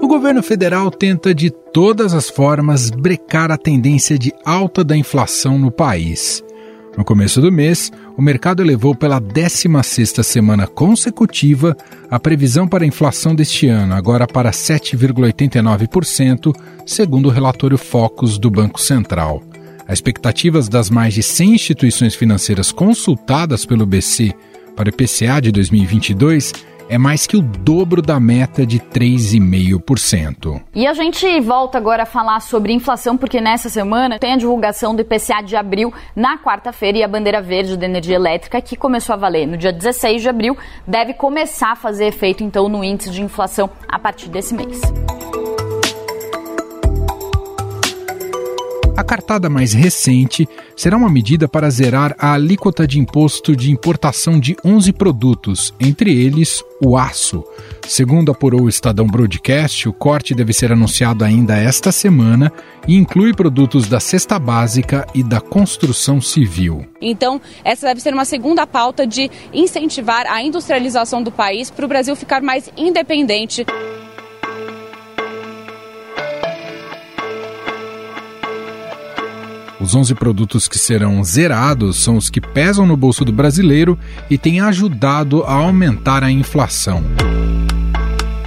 O governo federal tenta de todas as formas brecar a tendência de alta da inflação no país. No começo do mês, o mercado elevou pela 16ª semana consecutiva a previsão para a inflação deste ano, agora para 7,89%, segundo o relatório Focus do Banco Central. As expectativas das mais de 100 instituições financeiras consultadas pelo BC para o IPCA de 2022 é mais que o dobro da meta de 3,5%. E a gente volta agora a falar sobre inflação, porque nessa semana tem a divulgação do IPCA de abril na quarta-feira e a bandeira verde da energia elétrica, que começou a valer no dia 16 de abril, deve começar a fazer efeito então no índice de inflação a partir desse mês. A cartada mais recente será uma medida para zerar a alíquota de imposto de importação de 11 produtos, entre eles o aço. Segundo apurou o Estadão Broadcast, o corte deve ser anunciado ainda esta semana e inclui produtos da cesta básica e da construção civil. Então, essa deve ser uma segunda pauta de incentivar a industrialização do país para o Brasil ficar mais independente. Os 11 produtos que serão zerados são os que pesam no bolso do brasileiro e têm ajudado a aumentar a inflação.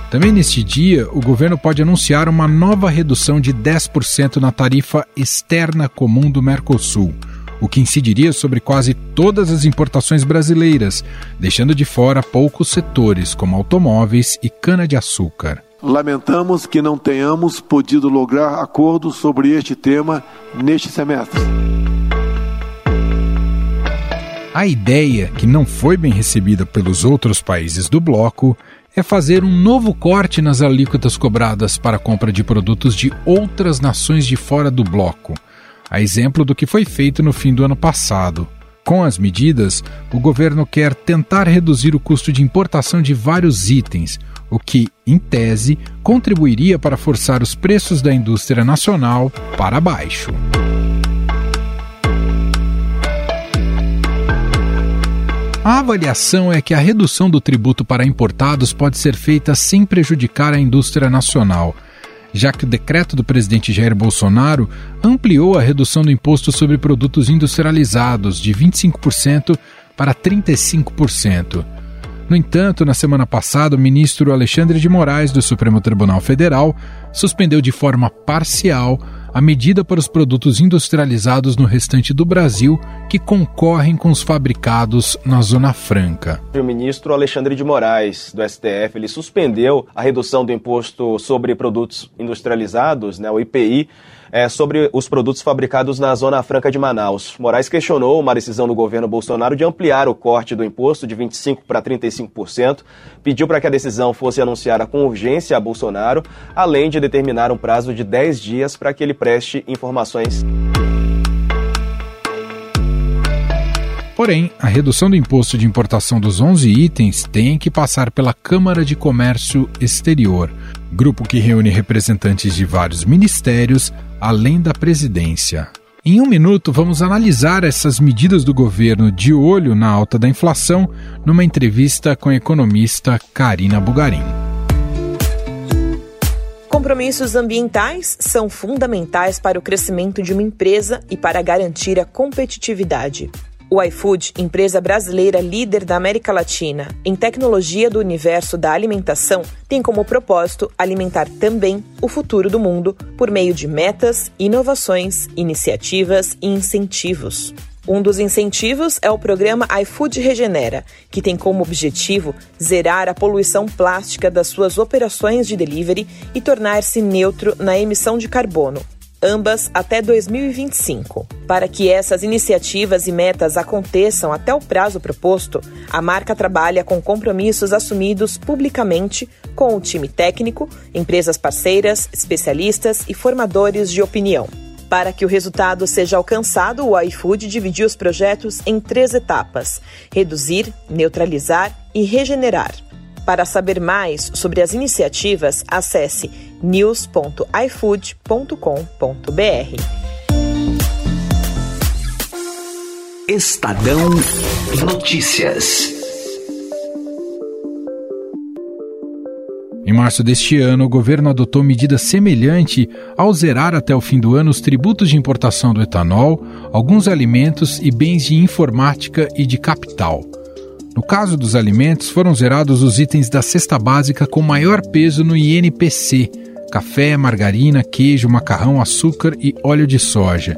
Também neste dia, o governo pode anunciar uma nova redução de 10% na tarifa externa comum do Mercosul, o que incidiria sobre quase todas as importações brasileiras, deixando de fora poucos setores, como automóveis e cana-de-açúcar. Lamentamos que não tenhamos podido lograr acordo sobre este tema neste semestre. A ideia, que não foi bem recebida pelos outros países do bloco, é fazer um novo corte nas alíquotas cobradas para a compra de produtos de outras nações de fora do bloco, a exemplo do que foi feito no fim do ano passado. Com as medidas, o governo quer tentar reduzir o custo de importação de vários itens, o que, em tese, contribuiria para forçar os preços da indústria nacional para baixo. A avaliação é que a redução do tributo para importados pode ser feita sem prejudicar a indústria nacional, já que o decreto do presidente Jair Bolsonaro ampliou a redução do imposto sobre produtos industrializados de 25% para 35%. No entanto, na semana passada, o ministro Alexandre de Moraes, do Supremo Tribunal Federal, suspendeu de forma parcial a medida para os produtos industrializados no restante do Brasil que concorrem com os fabricados na Zona Franca. O ministro Alexandre de Moraes, do STF, ele suspendeu a redução do imposto sobre produtos industrializados, né, o IPI, é, sobre os produtos fabricados na Zona Franca de Manaus. Moraes questionou uma decisão do governo Bolsonaro de ampliar o corte do imposto de 25% para 35%, pediu para que a decisão fosse anunciada com urgência a Bolsonaro, além de determinar um prazo de 10 dias para que ele preste informações. Porém, a redução do imposto de importação dos 11 itens tem que passar pela Câmara de Comércio Exterior, grupo que reúne representantes de vários ministérios, além da presidência. Em um minuto, vamos analisar essas medidas do governo de olho na alta da inflação numa entrevista com a economista Karina Bugarin. Compromissos ambientais são fundamentais para o crescimento de uma empresa e para garantir a competitividade. O iFood, empresa brasileira líder da América Latina em tecnologia do universo da alimentação, tem como propósito alimentar também o futuro do mundo por meio de metas, inovações, iniciativas e incentivos. Um dos incentivos é o programa iFood Regenera, que tem como objetivo zerar a poluição plástica das suas operações de delivery e tornar-se neutro na emissão de carbono, ambas até 2025. Para que essas iniciativas e metas aconteçam até o prazo proposto, a marca trabalha com compromissos assumidos publicamente com o time técnico, empresas parceiras, especialistas e formadores de opinião. Para que o resultado seja alcançado, o iFood dividiu os projetos em três etapas: reduzir, neutralizar e regenerar. Para saber mais sobre as iniciativas, acesse news.ifood.com.br. Estadão Notícias. Em março deste ano, o governo adotou medida semelhante ao zerar até o fim do ano os tributos de importação do etanol, alguns alimentos e bens de informática e de capital. No caso dos alimentos, foram zerados os itens da cesta básica com maior peso no INPC: café, margarina, queijo, macarrão, açúcar e óleo de soja.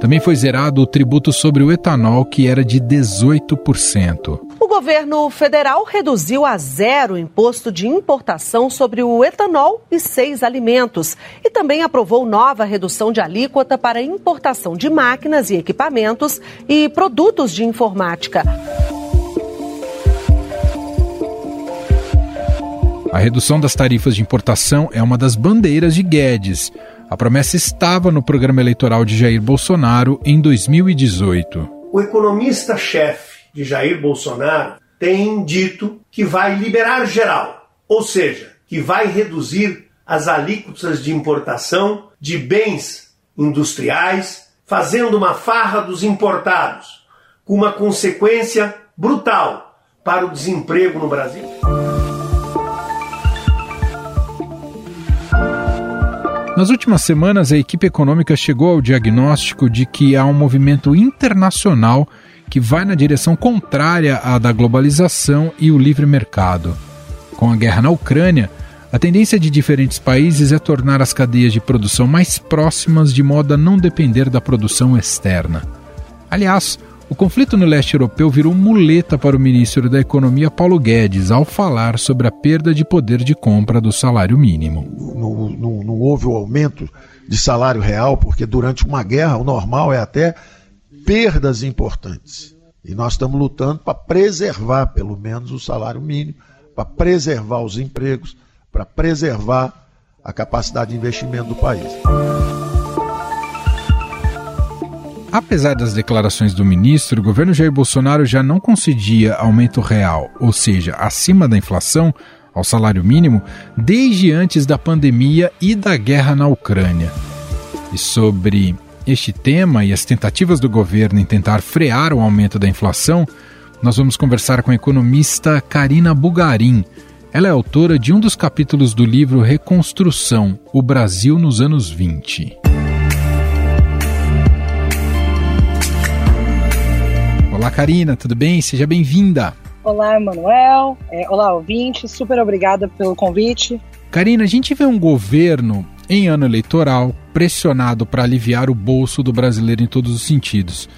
Também foi zerado o tributo sobre o etanol, que era de 18%. O governo federal reduziu a zero o imposto de importação sobre o etanol e seis alimentos. E também aprovou nova redução de alíquota para importação de máquinas e equipamentos e produtos de informática. A redução das tarifas de importação é uma das bandeiras de Guedes. A promessa estava no programa eleitoral de Jair Bolsonaro em 2018. O economista-chefe de Jair Bolsonaro tem dito que vai liberar geral, ou seja, que vai reduzir as alíquotas de importação de bens industriais, fazendo uma farra dos importados, com uma consequência brutal para o desemprego no Brasil. Nas últimas semanas, a equipe econômica chegou ao diagnóstico de que há um movimento internacional que vai na direção contrária à da globalização e o livre mercado. Com a guerra na Ucrânia, a tendência de diferentes países é tornar as cadeias de produção mais próximas de modo a não depender da produção externa. Aliás, o conflito no leste europeu virou muleta para o ministro da Economia Paulo Guedes ao falar sobre a perda de poder de compra do salário mínimo. Não, não, não houve o aumento de salário real, porque durante uma guerra o normal é até perdas importantes. E nós estamos lutando para preservar, pelo menos, o salário mínimo, para preservar os empregos, para preservar a capacidade de investimento do país. Apesar das declarações do ministro, o governo Jair Bolsonaro já não concedia aumento real, ou seja, acima da inflação, ao salário mínimo, desde antes da pandemia e da guerra na Ucrânia. E sobre este tema e as tentativas do governo em tentar frear o aumento da inflação, nós vamos conversar com a economista Karina Bugarin. Ela é autora de um dos capítulos do livro Reconstrução: O Brasil nos anos 20. Olá, Karina, tudo bem? Seja bem-vinda. Olá, Manuel. É, olá, ouvinte. Super obrigada pelo convite. Karina, a gente vê um governo em ano eleitoral pressionado para aliviar o bolso do brasileiro em todos os sentidos.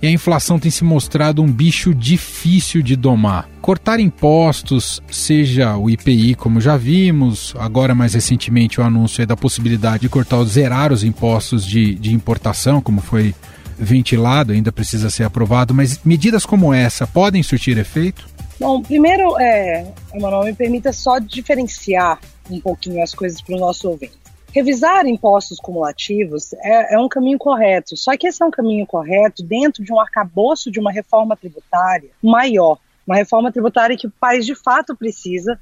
E a inflação tem se mostrado um bicho difícil de domar. Cortar impostos, seja o IPI, como já vimos, agora mais recentemente o anúncio é da possibilidade de cortar, zerar os impostos de, de importação, como foi ventilado, ainda precisa ser aprovado, mas medidas como essa podem surtir efeito? Bom, primeiro, é, Emanuel, me permita só diferenciar um pouquinho as coisas para os nossos ouvintes. Revisar impostos cumulativos é, é, um caminho correto, só que esse é um caminho correto dentro de um arcabouço de uma reforma tributária maior, uma reforma tributária que o país de fato precisa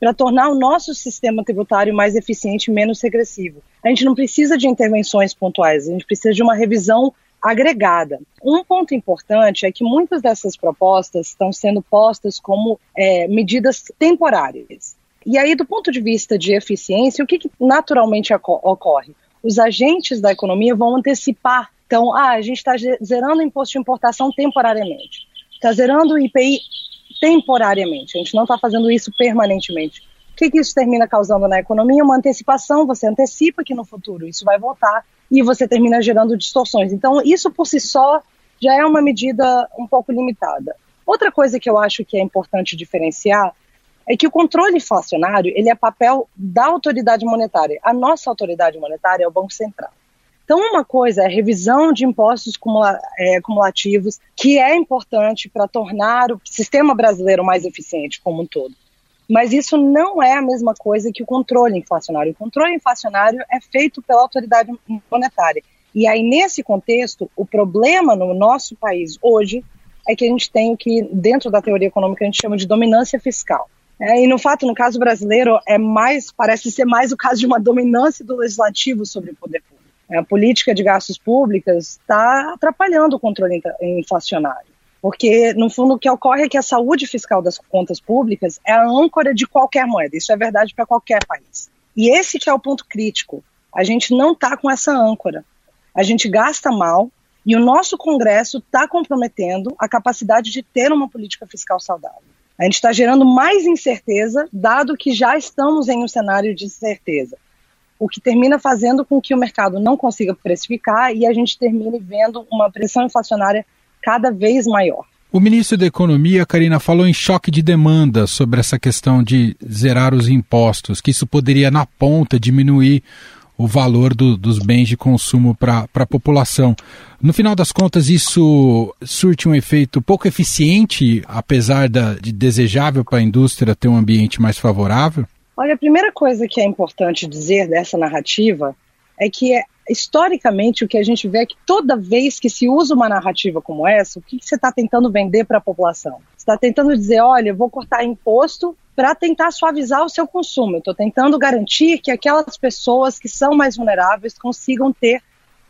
para tornar o nosso sistema tributário mais eficiente e menos regressivo. A gente não precisa de intervenções pontuais, a gente precisa de uma revisão agregada. Um ponto importante é que muitas dessas propostas estão sendo postas como é, medidas temporárias. E aí, do ponto de vista de eficiência, o que, que naturalmente ocorre? Os agentes da economia vão antecipar. Então, ah, a gente está zerando imposto de importação temporariamente, está zerando o IPI temporariamente, a gente não está fazendo isso permanentemente. O que, que isso termina causando na economia? Uma antecipação, você antecipa que no futuro isso vai voltar e você termina gerando distorções. Então, isso por si só já é uma medida um pouco limitada. Outra coisa que eu acho que é importante diferenciar é que o controle inflacionário ele é papel da autoridade monetária. A nossa autoridade monetária é o Banco Central. Então, uma coisa é a revisão de impostos cumula é, cumulativos, que é importante para tornar o sistema brasileiro mais eficiente como um todo. Mas isso não é a mesma coisa que o controle inflacionário. O controle inflacionário é feito pela autoridade monetária. E aí, nesse contexto, o problema no nosso país hoje é que a gente tem o que, dentro da teoria econômica, a gente chama de dominância fiscal. É, e no fato, no caso brasileiro, é mais, parece ser mais o caso de uma dominância do legislativo sobre o poder público. A política de gastos públicos está atrapalhando o controle inflacionário. Porque, no fundo, o que ocorre é que a saúde fiscal das contas públicas é a âncora de qualquer moeda. Isso é verdade para qualquer país. E esse que é o ponto crítico. A gente não está com essa âncora. A gente gasta mal e o nosso Congresso está comprometendo a capacidade de ter uma política fiscal saudável. A gente está gerando mais incerteza, dado que já estamos em um cenário de incerteza. O que termina fazendo com que o mercado não consiga precificar e a gente termine vendo uma pressão inflacionária cada vez maior. O ministro da Economia, Karina, falou em choque de demanda sobre essa questão de zerar os impostos, que isso poderia, na ponta, diminuir o valor do, dos bens de consumo para a população. No final das contas, isso surte um efeito pouco eficiente, apesar da, de desejável para a indústria ter um ambiente mais favorável? Olha, a primeira coisa que é importante dizer dessa narrativa é que é, historicamente o que a gente vê é que toda vez que se usa uma narrativa como essa, o que, que você está tentando vender para a população? Você está tentando dizer, olha, eu vou cortar imposto para tentar suavizar o seu consumo. Eu estou tentando garantir que aquelas pessoas que são mais vulneráveis consigam ter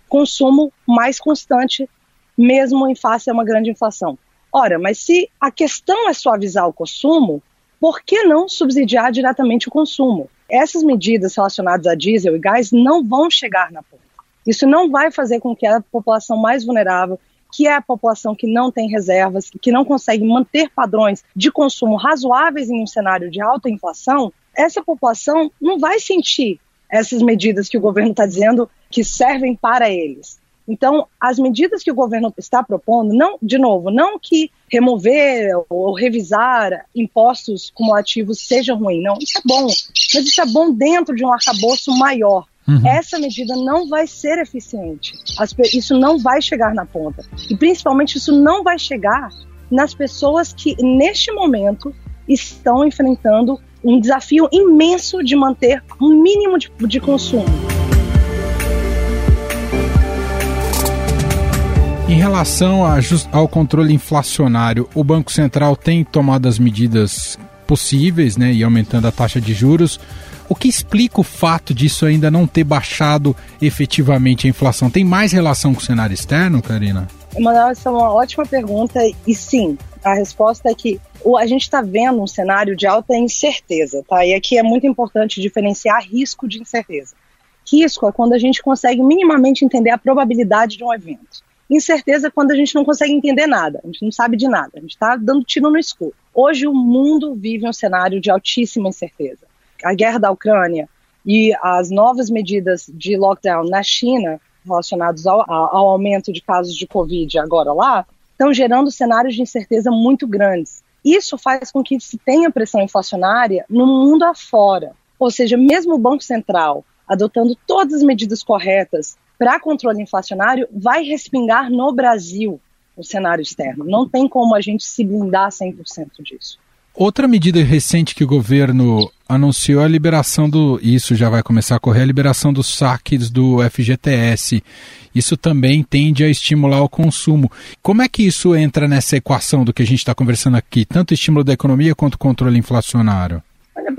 consumo mais constante, mesmo em face a uma grande inflação. Ora, mas se a questão é suavizar o consumo, por que não subsidiar diretamente o consumo? Essas medidas relacionadas a diesel e gás não vão chegar na ponta. Isso não vai fazer com que a população mais vulnerável que é a população que não tem reservas, que não consegue manter padrões de consumo razoáveis em um cenário de alta inflação, essa população não vai sentir essas medidas que o governo está dizendo que servem para eles. Então, as medidas que o governo está propondo, não, de novo, não que remover ou revisar impostos cumulativos seja ruim, não, isso é bom, mas isso é bom dentro de um arcabouço maior. Uhum. Essa medida não vai ser eficiente. As, isso não vai chegar na ponta. E principalmente isso não vai chegar nas pessoas que, neste momento, estão enfrentando um desafio imenso de manter um mínimo de, de consumo. Em relação ao controle inflacionário, o Banco Central tem tomado as medidas possíveis, né, e aumentando a taxa de juros. O que explica o fato disso ainda não ter baixado efetivamente a inflação? Tem mais relação com o cenário externo, Karina? Emanuel, essa é uma ótima pergunta e sim, a resposta é que a gente está vendo um cenário de alta incerteza, tá? E aqui é muito importante diferenciar risco de incerteza. Risco é quando a gente consegue minimamente entender a probabilidade de um evento. Incerteza quando a gente não consegue entender nada, a gente não sabe de nada, a gente está dando tiro no escuro. Hoje o mundo vive um cenário de altíssima incerteza a guerra da Ucrânia e as novas medidas de lockdown na China, relacionados ao, ao aumento de casos de Covid agora lá, estão gerando cenários de incerteza muito grandes. Isso faz com que se tenha pressão inflacionária no mundo afora. Ou seja, mesmo o Banco Central adotando todas as medidas corretas para controle inflacionário, vai respingar no Brasil o cenário externo. Não tem como a gente se blindar 100% disso. Outra medida recente que o governo anunciou é a liberação do. Isso já vai começar a correr a liberação dos saques do FGTS. Isso também tende a estimular o consumo. Como é que isso entra nessa equação do que a gente está conversando aqui, tanto estímulo da economia quanto controle inflacionário?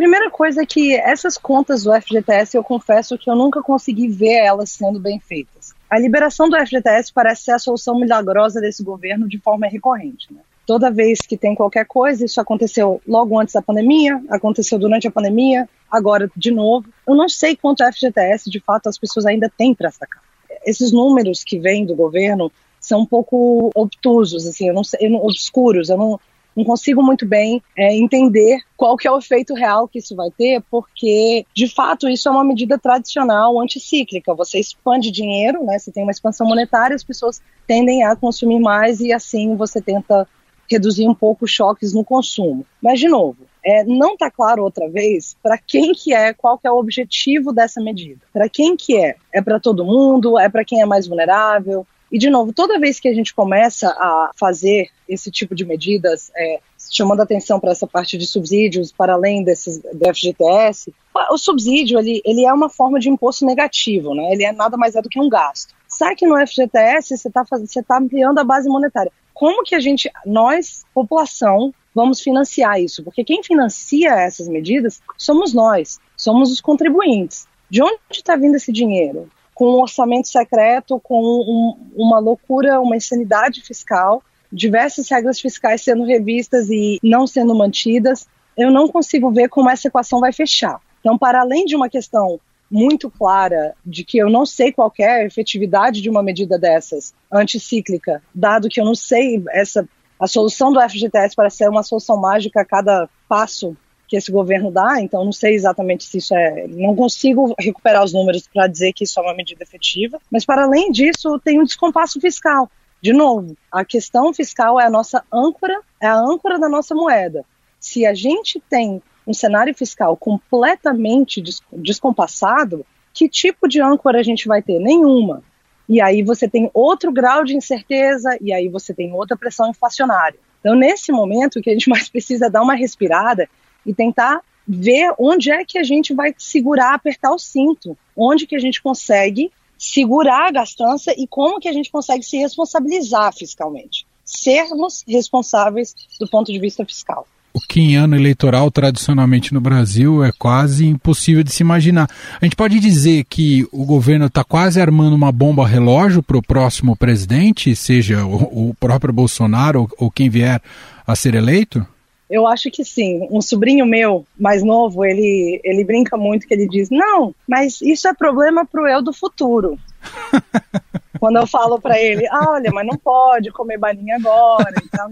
Primeira coisa é que essas contas do FGTS, eu confesso que eu nunca consegui ver elas sendo bem feitas. A liberação do FGTS parece ser a solução milagrosa desse governo de forma recorrente. Né? Toda vez que tem qualquer coisa, isso aconteceu logo antes da pandemia, aconteceu durante a pandemia, agora de novo. Eu não sei quanto FGTS de fato as pessoas ainda têm para sacar. Esses números que vêm do governo são um pouco obtusos, assim, eu não sei, obscuros, eu não, não consigo muito bem é, entender qual que é o efeito real que isso vai ter, porque de fato isso é uma medida tradicional anticíclica. Você expande dinheiro, né? Você tem uma expansão monetária, as pessoas tendem a consumir mais e assim você tenta reduzir um pouco os choques no consumo. Mas, de novo, é, não está claro outra vez para quem que é, qual que é o objetivo dessa medida. Para quem que é? É para todo mundo? É para quem é mais vulnerável? E, de novo, toda vez que a gente começa a fazer esse tipo de medidas, é, chamando atenção para essa parte de subsídios, para além desses, do FGTS, o subsídio ele, ele é uma forma de imposto negativo, né? ele é nada mais é do que um gasto. Sabe no FGTS você está tá ampliando a base monetária como que a gente, nós, população, vamos financiar isso? Porque quem financia essas medidas somos nós, somos os contribuintes. De onde está vindo esse dinheiro? Com um orçamento secreto, com um, uma loucura, uma insanidade fiscal, diversas regras fiscais sendo revistas e não sendo mantidas, eu não consigo ver como essa equação vai fechar. Então, para além de uma questão muito clara de que eu não sei qual é a efetividade de uma medida dessas anticíclica, dado que eu não sei essa a solução do FGTS parece ser uma solução mágica a cada passo que esse governo dá, então não sei exatamente se isso é. Não consigo recuperar os números para dizer que isso é uma medida efetiva, mas para além disso, tem um descompasso fiscal. De novo, a questão fiscal é a nossa âncora, é a âncora da nossa moeda. Se a gente tem um cenário fiscal completamente descompassado, que tipo de âncora a gente vai ter? Nenhuma. E aí você tem outro grau de incerteza, e aí você tem outra pressão inflacionária. Então, nesse momento, o que a gente mais precisa é dar uma respirada e tentar ver onde é que a gente vai segurar, apertar o cinto, onde que a gente consegue segurar a gastança e como que a gente consegue se responsabilizar fiscalmente. Sermos responsáveis do ponto de vista fiscal o que em ano eleitoral tradicionalmente no Brasil é quase impossível de se imaginar. A gente pode dizer que o governo está quase armando uma bomba relógio para o próximo presidente, seja o, o próprio Bolsonaro ou, ou, quem vier a ser eleito? Eu acho que sim. Um sobrinho meu, mais novo, ele, ele brinca muito que ele diz: não, mas isso é problema para o eu do futuro. Quando eu falo para ele, ah, olha, mas não pode comer balinha agora. Então,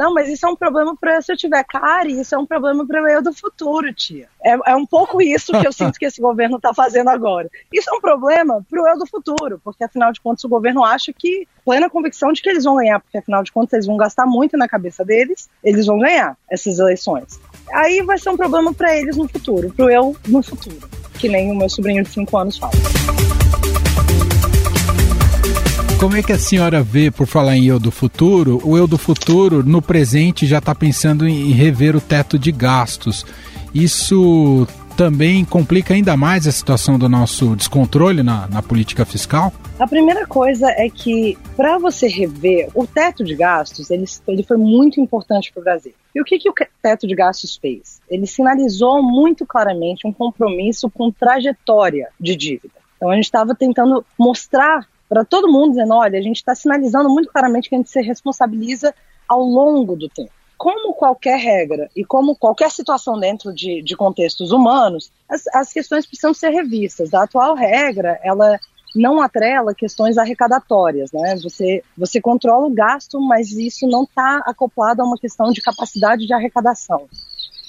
não, mas isso é um problema para se eu tiver cara, isso é um problema para eu do futuro, tia. É, é um pouco isso que eu sinto que esse governo está fazendo agora. Isso é um problema para o eu do futuro, porque afinal de contas o governo acha que plena convicção de que eles vão ganhar, porque afinal de contas eles vão gastar muito na cabeça deles, eles vão ganhar essas eleições. Aí vai ser um problema para eles no futuro, para o eu no futuro, que nem o meu sobrinho de 5 anos fala. Como é que a senhora vê, por falar em eu do futuro, o eu do futuro no presente já está pensando em rever o teto de gastos? Isso também complica ainda mais a situação do nosso descontrole na, na política fiscal? A primeira coisa é que, para você rever, o teto de gastos ele, ele foi muito importante para o Brasil. E o que, que o teto de gastos fez? Ele sinalizou muito claramente um compromisso com trajetória de dívida. Então a gente estava tentando mostrar para todo mundo, dizendo: olha, a gente está sinalizando muito claramente que a gente se responsabiliza ao longo do tempo. Como qualquer regra e como qualquer situação dentro de, de contextos humanos, as, as questões precisam ser revistas. A atual regra, ela não atrela questões arrecadatórias, né? Você, você controla o gasto, mas isso não está acoplado a uma questão de capacidade de arrecadação.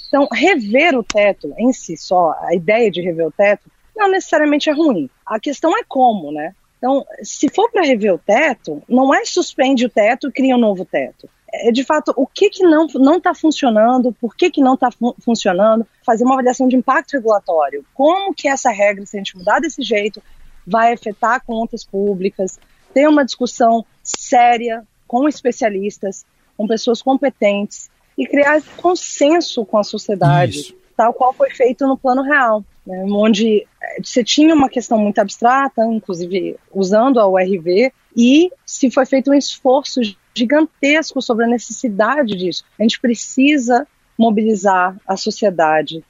Então, rever o teto em si só, a ideia de rever o teto, não necessariamente é ruim. A questão é como, né? Então, se for para rever o teto, não é suspende o teto e cria um novo teto. É de fato o que, que não está funcionando, por que, que não está fu funcionando, fazer uma avaliação de impacto regulatório. Como que essa regra, se a gente mudar desse jeito, vai afetar contas públicas, ter uma discussão séria com especialistas, com pessoas competentes e criar consenso com a sociedade, Isso. Tal qual foi feito no plano real né, onde eh, você tinha uma questão muito abstrata, inclusive usando a URV, e se foi feito um esforço gigantesco sobre a necessidade disso. A gente precisa mobilizar a sociedade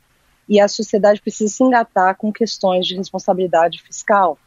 e a sociedade precisa se engatar com questões de responsabilidade fiscal.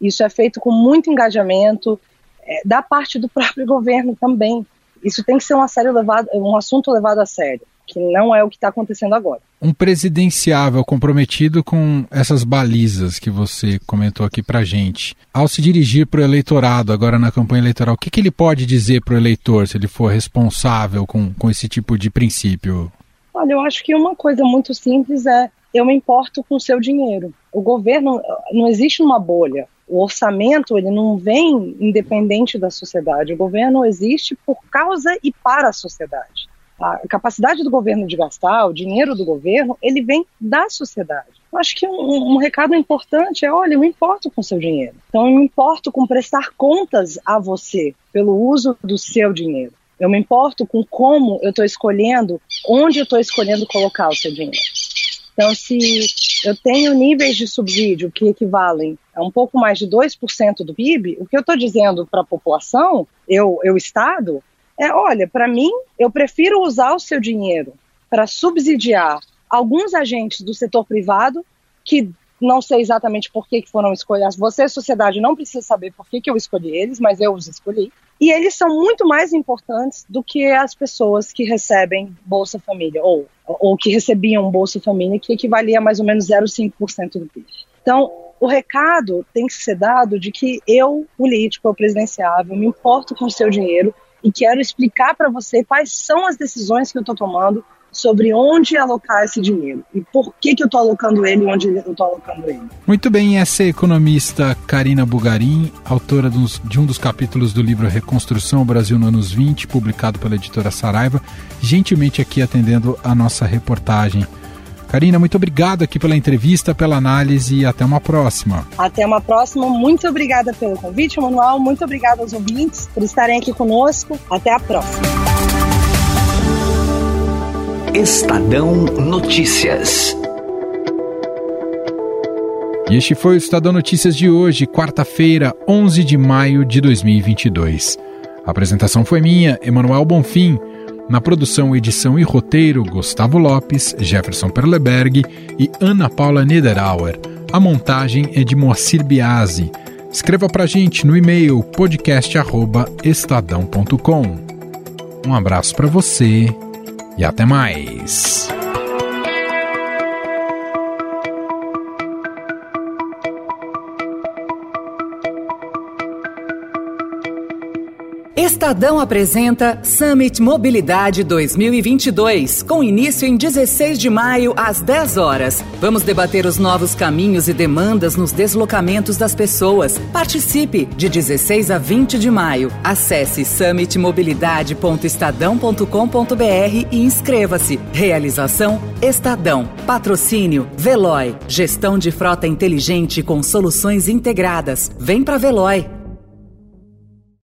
Isso é feito com muito engajamento é, da parte do próprio governo também. Isso tem que ser um, sério levado, um assunto levado a sério que não é o que está acontecendo agora. Um presidenciável comprometido com essas balizas que você comentou aqui para gente, ao se dirigir para o eleitorado agora na campanha eleitoral, o que, que ele pode dizer para o eleitor se ele for responsável com, com esse tipo de princípio? Olha, eu acho que uma coisa muito simples é eu me importo com o seu dinheiro. O governo não existe uma bolha. O orçamento ele não vem independente da sociedade. O governo existe por causa e para a sociedade a capacidade do governo de gastar, o dinheiro do governo, ele vem da sociedade. Eu acho que um, um, recado importante é: olha, eu me importo com o seu dinheiro. Então, eu me importo com prestar contas a você pelo uso do seu dinheiro. Eu me importo com como eu estou escolhendo, onde eu estou escolhendo colocar o seu dinheiro. Então, se eu tenho níveis de subsídio que equivalem a um pouco mais de 2% do PIB, o que eu estou dizendo para a população, eu, eu Estado, é, olha, para mim, eu prefiro usar o seu dinheiro para subsidiar alguns agentes do setor privado que não sei exatamente por que, que foram escolhidos. Você, sociedade, não precisa saber por que, que eu escolhi eles, mas eu os escolhi. E eles são muito mais importantes do que as pessoas que recebem Bolsa Família, ou, ou que recebiam Bolsa Família, que equivalia a mais ou menos 0,5% do PIB. Então, o recado tem que ser dado de que eu, político, eu presidenciável, me importo com o seu dinheiro e quero explicar para você quais são as decisões que eu estou tomando sobre onde alocar esse dinheiro e por que, que eu estou alocando ele onde eu estou alocando ele. Muito bem, essa é a economista Karina Bugarin, autora de um dos capítulos do livro Reconstrução Brasil nos anos 20, publicado pela editora Saraiva, gentilmente aqui atendendo a nossa reportagem. Karina, muito obrigado aqui pela entrevista, pela análise e até uma próxima. Até uma próxima. Muito obrigada pelo convite, Manuel. Muito obrigada aos ouvintes por estarem aqui conosco. Até a próxima. Estadão Notícias. E este foi o Estadão Notícias de hoje, quarta-feira, 11 de maio de 2022. A apresentação foi minha, Emanuel Bonfim. Na produção, edição e roteiro, Gustavo Lopes, Jefferson Perleberg e Ana Paula Niederauer. A montagem é de Moacir Biasi. Escreva pra gente no e-mail podcast@estadão.com. Um abraço para você e até mais. Estadão apresenta Summit Mobilidade 2022, com início em 16 de maio às 10 horas. Vamos debater os novos caminhos e demandas nos deslocamentos das pessoas. Participe de 16 a 20 de maio. Acesse summitmobilidade.estadão.com.br e inscreva-se. Realização Estadão. Patrocínio Veloy. Gestão de frota inteligente com soluções integradas. Vem para Veloy.